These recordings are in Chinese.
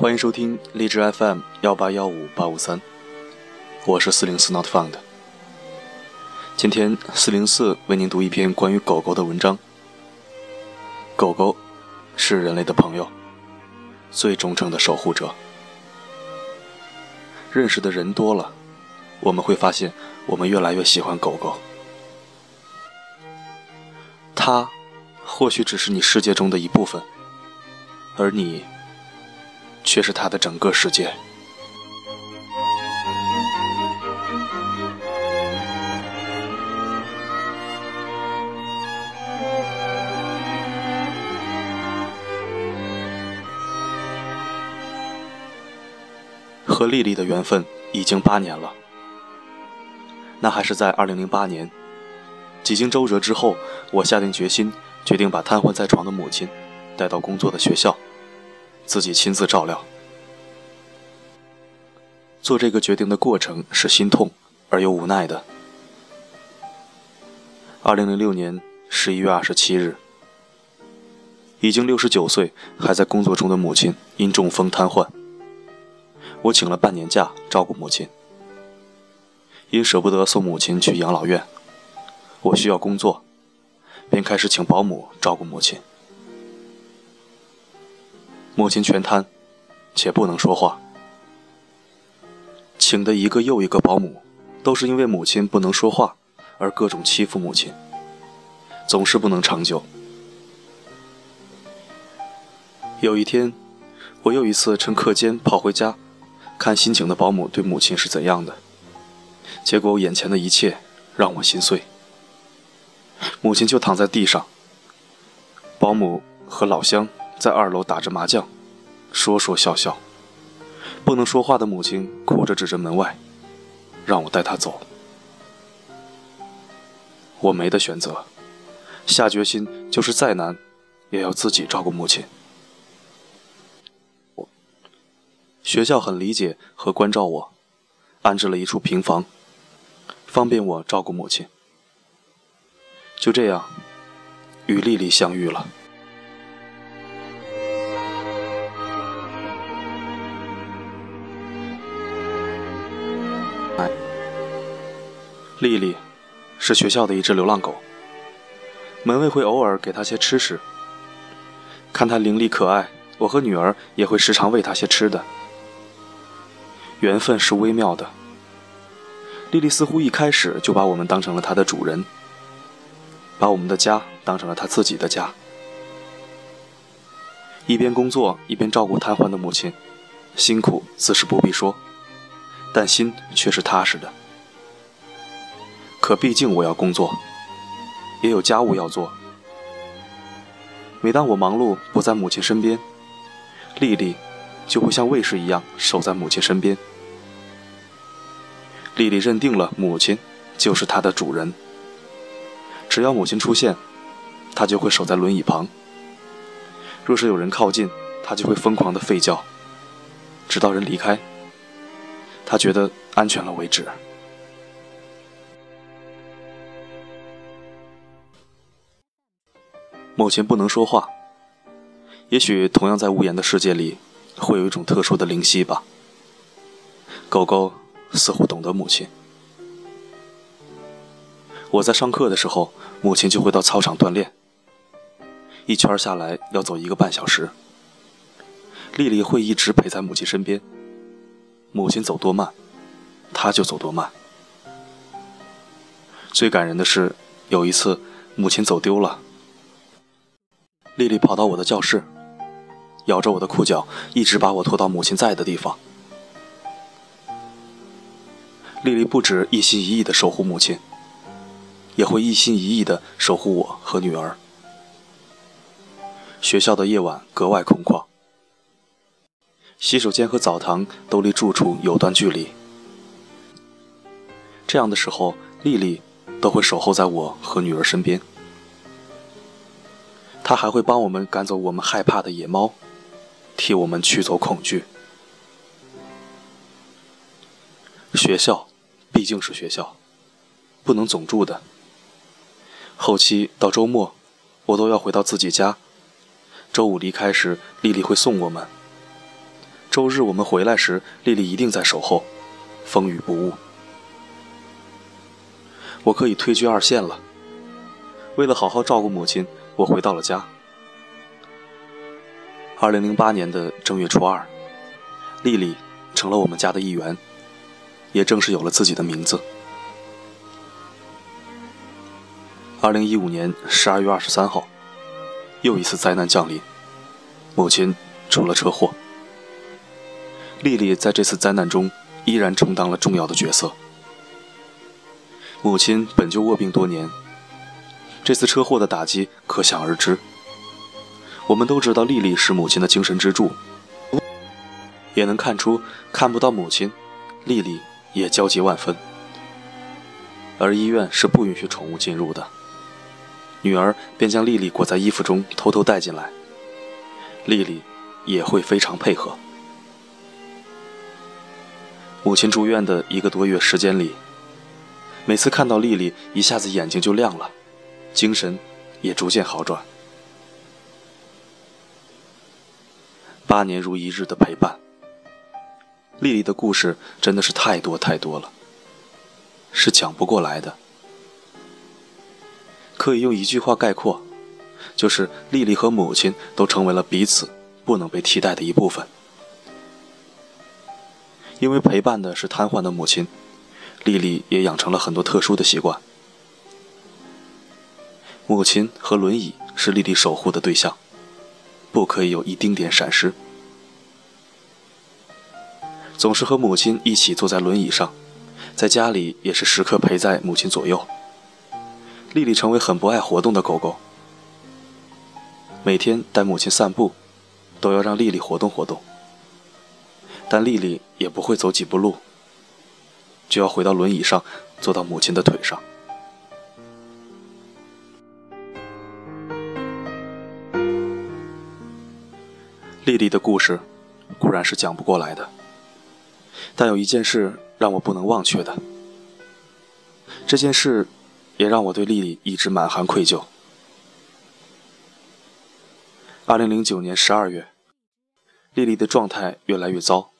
欢迎收听荔枝 FM 幺八幺五八五三，我是四零四 Not Found。今天四零四为您读一篇关于狗狗的文章。狗狗是人类的朋友，最忠诚的守护者。认识的人多了，我们会发现，我们越来越喜欢狗狗。它或许只是你世界中的一部分，而你。却是他的整个世界。和丽丽的缘分已经八年了，那还是在二零零八年。几经周折之后，我下定决心，决定把瘫痪在床的母亲带到工作的学校。自己亲自照料。做这个决定的过程是心痛而又无奈的。二零零六年十一月二十七日，已经六十九岁还在工作中的母亲因中风瘫痪，我请了半年假照顾母亲。因舍不得送母亲去养老院，我需要工作，便开始请保姆照顾母亲。母亲全瘫，且不能说话。请的一个又一个保姆，都是因为母亲不能说话而各种欺负母亲，总是不能长久。有一天，我又一次趁课间跑回家，看新请的保姆对母亲是怎样的。结果眼前的一切让我心碎。母亲就躺在地上，保姆和老乡。在二楼打着麻将，说说笑笑。不能说话的母亲哭着指着门外，让我带她走。我没得选择，下决心就是再难，也要自己照顾母亲。我学校很理解和关照我，安置了一处平房，方便我照顾母亲。就这样，与丽丽相遇了。丽丽是学校的一只流浪狗，门卫会偶尔给它些吃食。看它伶俐可爱，我和女儿也会时常喂它些吃的。缘分是微妙的，丽丽似乎一开始就把我们当成了她的主人，把我们的家当成了她自己的家。一边工作一边照顾瘫痪的母亲，辛苦自是不必说，但心却是踏实的。可毕竟我要工作，也有家务要做。每当我忙碌不在母亲身边，丽丽就会像卫士一样守在母亲身边。丽丽认定了母亲就是她的主人，只要母亲出现，她就会守在轮椅旁。若是有人靠近，她就会疯狂的吠叫，直到人离开，她觉得安全了为止。母亲不能说话，也许同样在无言的世界里，会有一种特殊的灵犀吧。狗狗似乎懂得母亲。我在上课的时候，母亲就会到操场锻炼，一圈下来要走一个半小时。丽丽会一直陪在母亲身边，母亲走多慢，她就走多慢。最感人的是，有一次母亲走丢了。丽丽跑到我的教室，咬着我的裤脚，一直把我拖到母亲在的地方。丽丽不止一心一意的守护母亲，也会一心一意的守护我和女儿。学校的夜晚格外空旷，洗手间和澡堂都离住处有段距离。这样的时候，丽丽都会守候在我和女儿身边。他还会帮我们赶走我们害怕的野猫，替我们驱走恐惧。学校毕竟是学校，不能总住的。后期到周末，我都要回到自己家。周五离开时，丽丽会送我们。周日我们回来时，丽丽一定在守候，风雨不误。我可以退居二线了。为了好好照顾母亲，我回到了家。二零零八年的正月初二，丽丽成了我们家的一员，也正式有了自己的名字。二零一五年十二月二十三号，又一次灾难降临，母亲出了车祸。丽丽在这次灾难中依然充当了重要的角色。母亲本就卧病多年，这次车祸的打击可想而知。我们都知道丽丽是母亲的精神支柱，也能看出看不到母亲，丽丽也焦急万分。而医院是不允许宠物进入的。女儿便将丽丽裹在衣服中，偷偷带进来。丽丽也会非常配合。母亲住院的一个多月时间里，每次看到丽丽，一下子眼睛就亮了，精神也逐渐好转。八年如一日的陪伴，丽丽的故事真的是太多太多了，是讲不过来的。可以用一句话概括，就是丽丽和母亲都成为了彼此不能被替代的一部分。因为陪伴的是瘫痪的母亲，丽丽也养成了很多特殊的习惯。母亲和轮椅是丽丽守护的对象，不可以有一丁点闪失。总是和母亲一起坐在轮椅上，在家里也是时刻陪在母亲左右。丽丽成为很不爱活动的狗狗，每天带母亲散步，都要让丽丽活动活动。但丽丽也不会走几步路，就要回到轮椅上，坐到母亲的腿上。丽丽的故事固然是讲不过来的，但有一件事让我不能忘却的，这件事。也让我对丽丽一直满含愧疚。二零零九年十二月，丽丽的状态越来越糟，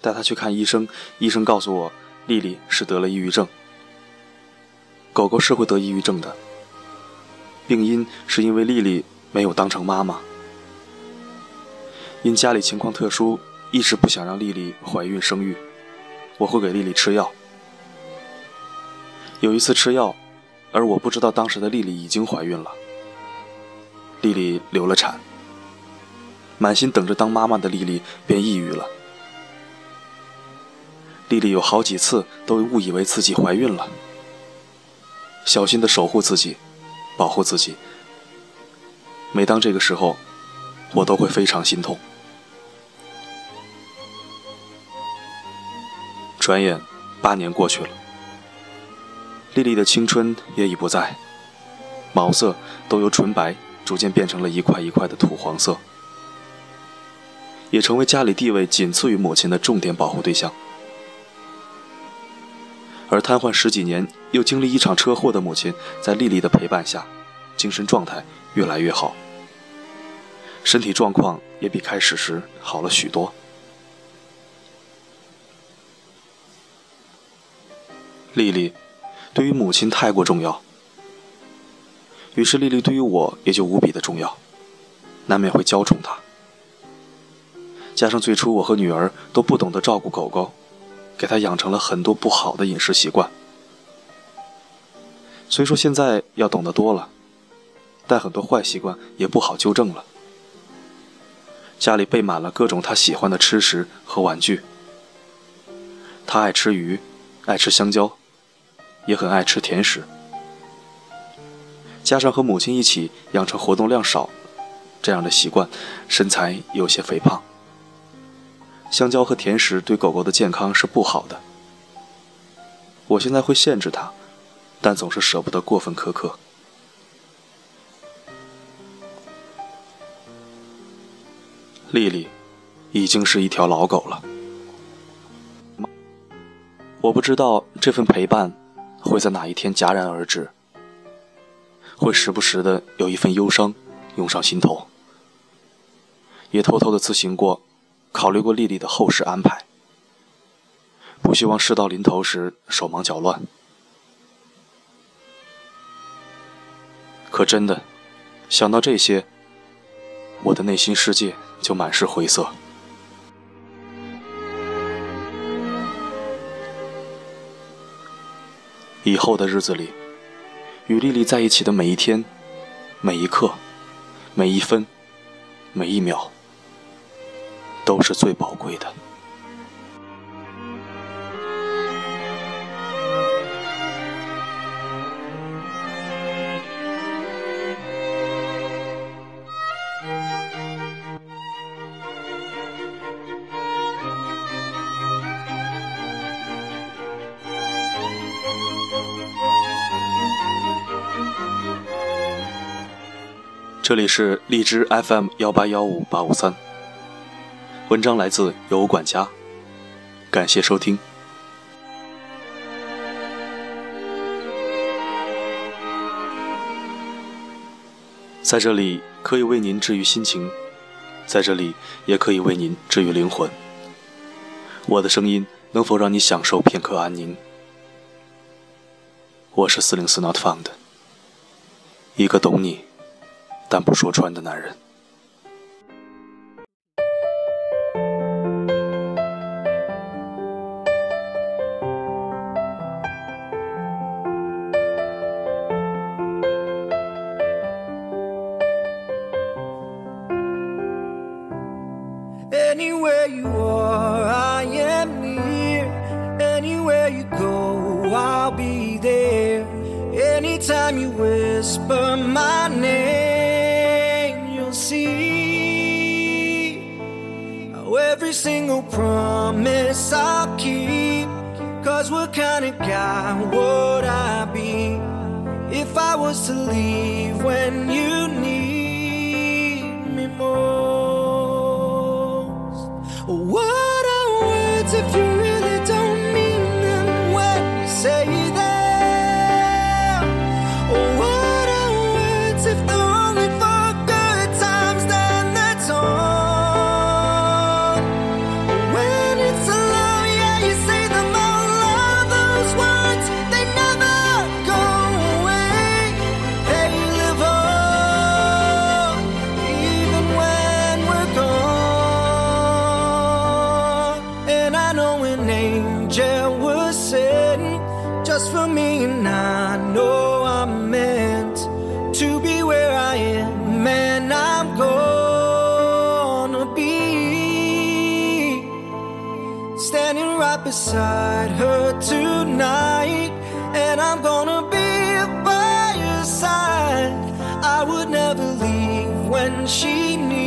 带她去看医生，医生告诉我，丽丽是得了抑郁症。狗狗是会得抑郁症的，病因是因为丽丽没有当成妈妈，因家里情况特殊，一直不想让丽丽怀孕生育，我会给丽丽吃药。有一次吃药。而我不知道，当时的丽丽已经怀孕了。丽丽流了产，满心等着当妈妈的丽丽便抑郁了。丽丽有好几次都误以为自己怀孕了，小心的守护自己，保护自己。每当这个时候，我都会非常心痛。转眼八年过去了。丽丽的青春也已不在，毛色都由纯白逐渐变成了一块一块的土黄色，也成为家里地位仅次于母亲的重点保护对象。而瘫痪十几年又经历一场车祸的母亲，在丽丽的陪伴下，精神状态越来越好，身体状况也比开始时好了许多。丽丽。对于母亲太过重要，于是丽丽对于我也就无比的重要，难免会娇宠她。加上最初我和女儿都不懂得照顾狗狗，给她养成了很多不好的饮食习惯。虽说现在要懂得多了，但很多坏习惯也不好纠正了。家里备满了各种她喜欢的吃食和玩具，她爱吃鱼，爱吃香蕉。也很爱吃甜食，加上和母亲一起养成活动量少这样的习惯，身材有些肥胖。香蕉和甜食对狗狗的健康是不好的。我现在会限制它，但总是舍不得过分苛刻。丽丽已经是一条老狗了，我不知道这份陪伴。会在哪一天戛然而止？会时不时的有一份忧伤涌上心头，也偷偷的自行过，考虑过丽丽的后事安排，不希望事到临头时手忙脚乱。可真的，想到这些，我的内心世界就满是灰色。以后的日子里，与丽丽在一起的每一天、每一刻、每一分、每一秒，都是最宝贵的。这里是荔枝 FM 幺八幺五八五三，文章来自有管家，感谢收听。在这里可以为您治愈心情，在这里也可以为您治愈灵魂。我的声音能否让你享受片刻安宁？我是四零四 Not Found，一个懂你。但不说穿的男人。Every single promise I'll keep. Cause what kind of guy would I be if I was to leave when you need me most? What are words if you really don't mean them when you say an angel was sent just for me, and I know I'm meant to be where I am, and I'm gonna be standing right beside her tonight, and I'm gonna be by her side. I would never leave when she needs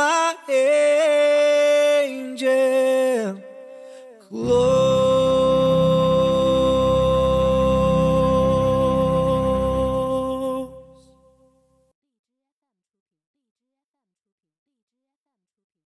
my